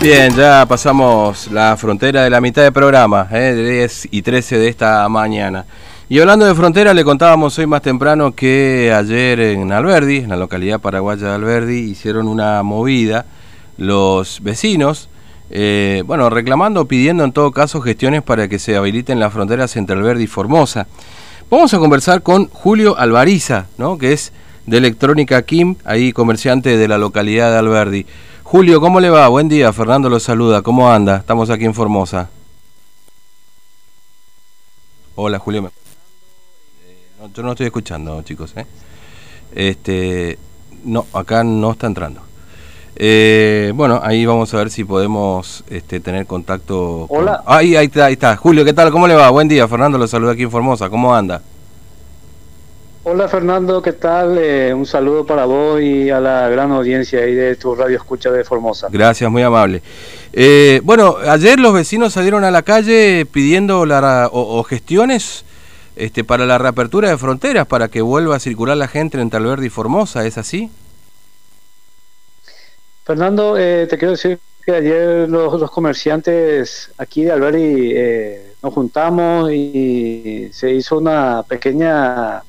Bien, ya pasamos la frontera de la mitad del programa, ¿eh? 10 y 13 de esta mañana. Y hablando de frontera, le contábamos hoy más temprano que ayer en Alberdi, en la localidad paraguaya de Alberdi, hicieron una movida los vecinos, eh, bueno, reclamando, pidiendo en todo caso gestiones para que se habiliten las fronteras entre Alberdi y Formosa. Vamos a conversar con Julio Alvariza, ¿no? que es de Electrónica Kim, ahí comerciante de la localidad de Alberdi. Julio, ¿cómo le va? Buen día, Fernando lo saluda. ¿Cómo anda? Estamos aquí en Formosa. Hola, Julio. Eh, no, yo no estoy escuchando, chicos. ¿eh? Este, no, acá no está entrando. Eh, bueno, ahí vamos a ver si podemos este, tener contacto. Hola. Ahí, ahí está, ahí está. Julio, ¿qué tal? ¿Cómo le va? Buen día, Fernando lo saluda aquí en Formosa. ¿Cómo anda? Hola Fernando, ¿qué tal? Eh, un saludo para vos y a la gran audiencia ahí de tu radio escucha de Formosa. Gracias, muy amable. Eh, bueno, ayer los vecinos salieron a la calle pidiendo la, o, o, gestiones este, para la reapertura de fronteras, para que vuelva a circular la gente entre Alberdi y Formosa, ¿es así? Fernando, eh, te quiero decir que ayer los, los comerciantes aquí de Alberdi eh, nos juntamos y se hizo una pequeña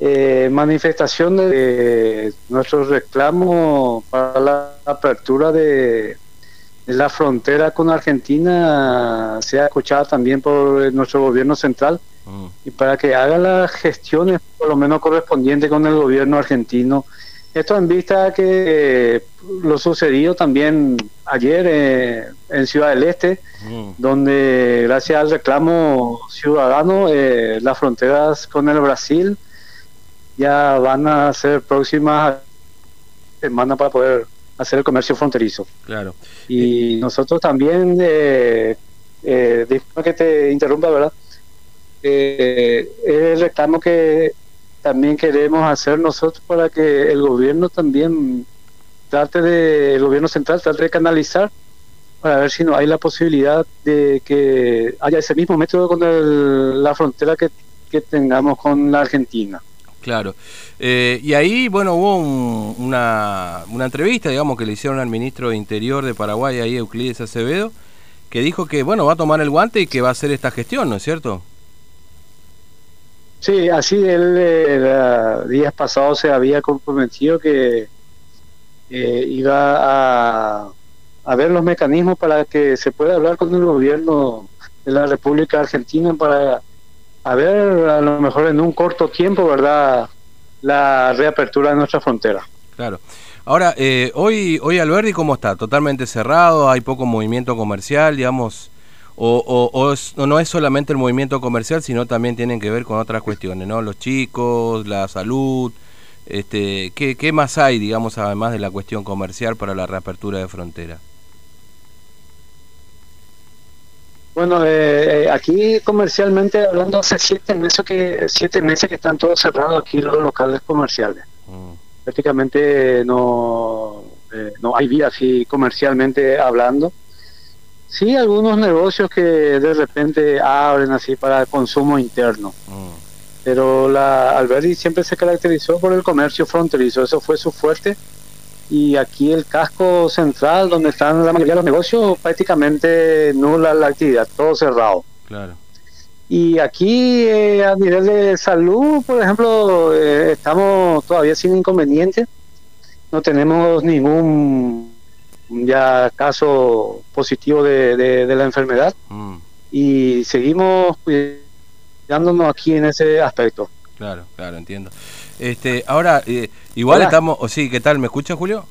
eh, manifestación de nuestro reclamo para la apertura de, la frontera con Argentina sea escuchada también por nuestro gobierno central mm. y para que haga las gestiones por lo menos correspondientes con el gobierno argentino. Esto en vista de que lo sucedido también ayer eh, en Ciudad del Este, mm. donde gracias al reclamo ciudadano eh, las fronteras con el Brasil ya van a ser próximas semanas para poder hacer el comercio fronterizo. Claro. Y nosotros también, eh, eh, disculpa que te interrumpa, ¿verdad? Eh, el reclamo que también queremos hacer nosotros para que el gobierno también trate de, el gobierno central trate de canalizar para ver si no hay la posibilidad de que haya ese mismo método con el, la frontera que, que tengamos con la Argentina. Claro. Eh, y ahí, bueno, hubo un, una, una entrevista, digamos, que le hicieron al ministro de Interior de Paraguay, ahí Euclides Acevedo, que dijo que, bueno, va a tomar el guante y que va a hacer esta gestión, ¿no es cierto? Sí, así él eh, días pasados se había comprometido que eh, iba a, a ver los mecanismos para que se pueda hablar con el gobierno de la República Argentina para a ver, a lo mejor en un corto tiempo, ¿verdad? La reapertura de nuestra frontera. Claro. Ahora, eh, hoy, hoy Alberdi, ¿cómo está? ¿Totalmente cerrado? ¿Hay poco movimiento comercial, digamos? O, no es solamente el movimiento comercial, sino también tienen que ver con otras cuestiones, ¿no? Los chicos, la salud, este, ¿qué, ¿qué más hay, digamos, además de la cuestión comercial para la reapertura de frontera? Bueno, eh, aquí comercialmente hablando hace siete meses que siete meses que están todos cerrados aquí los locales comerciales. Mm. Prácticamente no eh, no hay vida así comercialmente hablando. Sí, algunos negocios que de repente abren así para consumo interno. Mm. Pero la Alberdi siempre se caracterizó por el comercio fronterizo, eso fue su fuerte y aquí el casco central donde están la mayoría de los negocios prácticamente nula la actividad, todo cerrado. Claro. Y aquí eh, a nivel de salud, por ejemplo, eh, estamos todavía sin inconveniente, no tenemos ningún ya caso positivo de, de, de la enfermedad mm. y seguimos cuidándonos aquí en ese aspecto. Claro, claro, entiendo. Este, ahora, eh, igual Hola. estamos, o sí, ¿qué tal? ¿Me escucha, Julio?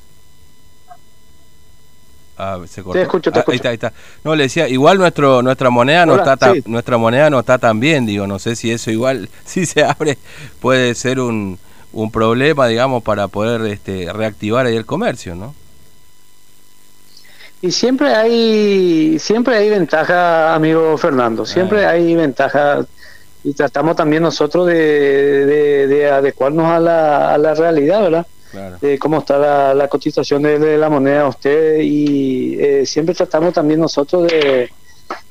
Ah, se cortó. Te escucho, te ah, escucho. Ahí está, ahí está. No, le decía, igual nuestro nuestra moneda no Hola, está sí. nuestra moneda no está tan bien, digo, no sé si eso igual si se abre puede ser un, un problema, digamos, para poder este reactivar ahí el comercio, ¿no? Y siempre hay siempre hay ventaja, amigo Fernando, siempre ah. hay ventaja y tratamos también nosotros de, de, de adecuarnos a la, a la, realidad, ¿verdad? Claro. De cómo está la, la cotización de, de, la moneda a usted y eh, siempre tratamos también nosotros de,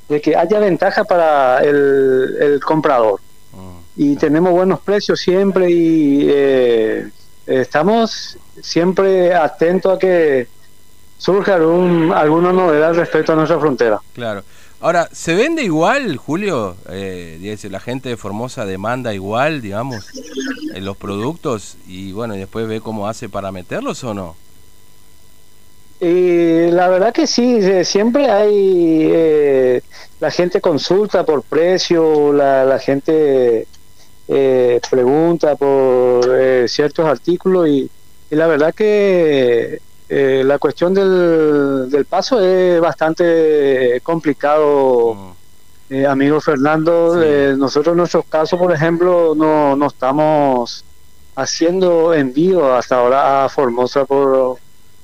de que haya ventaja para el, el comprador. Mm. Y tenemos buenos precios siempre y eh, estamos siempre atentos a que surge algún, alguna novedad respecto a nuestra frontera. Claro. Ahora, ¿se vende igual, Julio? Eh, la gente de Formosa demanda igual, digamos, los productos y bueno, y después ve cómo hace para meterlos o no? Y la verdad que sí, siempre hay, eh, la gente consulta por precio, la, la gente eh, pregunta por eh, ciertos artículos y, la verdad que eh, la cuestión del, del, paso es bastante complicado, mm. amigo Fernando. nosotros en nuestro caso, por ejemplo, no, no estamos haciendo envío hasta ahora a Formosa por,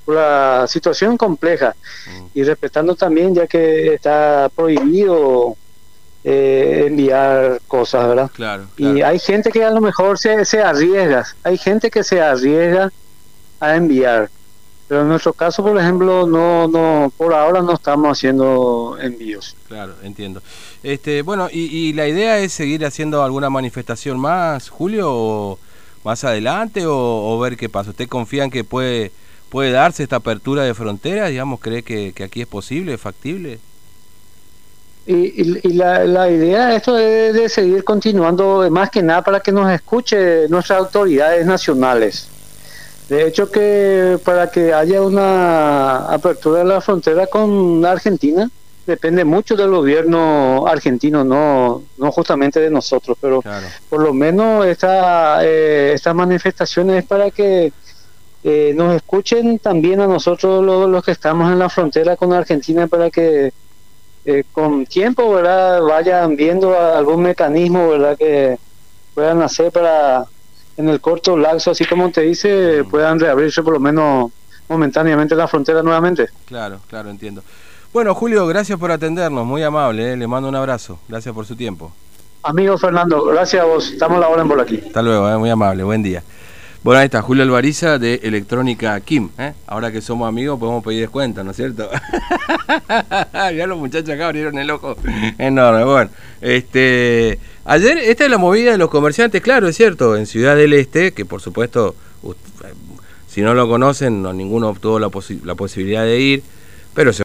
la situación compleja mm. y respetando también ya que está prohibido eh, enviar cosas, ¿verdad? Claro, Y hay gente que a lo mejor se, se arriesga, hay gente que se arriesga a enviar. Pero en nuestro caso, por ejemplo, no, no, por ahora no estamos haciendo envíos. Claro, entiendo. Este, bueno, y, la idea es seguir haciendo alguna manifestación más, Julio, o más adelante, o, ver qué pasa. ¿Usted confía en que puede, puede darse esta apertura de fronteras? Digamos, ¿cree que, que aquí es posible, factible? Y, la, la, idea esto es de seguir continuando, más que nada para que nos escuche nuestras autoridades nacionales. De hecho, que para que haya una apertura de la frontera con Argentina, depende mucho del gobierno argentino, no, no justamente de nosotros, pero por lo menos esta, eh, estas manifestaciones es para que eh, nos escuchen también a nosotros los, los que estamos en la frontera con Argentina, para que eh, con tiempo, ¿verdad? Vayan viendo algún mecanismo, ¿verdad? Que puedan hacer para, en el corto laxo, así como te dice, puedan reabrirse por lo menos momentáneamente la frontera nuevamente. Claro, claro, entiendo. Bueno, Julio, gracias por atendernos, muy amable, ¿eh? le mando un abrazo, gracias por su tiempo. Amigo Fernando, gracias a vos, estamos la hora en por aquí. Hasta luego, ¿eh? muy amable, buen día. Bueno, ahí está, Julio Alvariza de Electrónica Kim. ¿eh? Ahora que somos amigos podemos pedir descuento, ¿no es cierto? ya los muchachos acá abrieron el ojo enorme. Bueno, este, ayer, esta es la movida de los comerciantes, claro, es cierto, en Ciudad del Este, que por supuesto, si no lo conocen, no, ninguno obtuvo la, la posibilidad de ir, pero se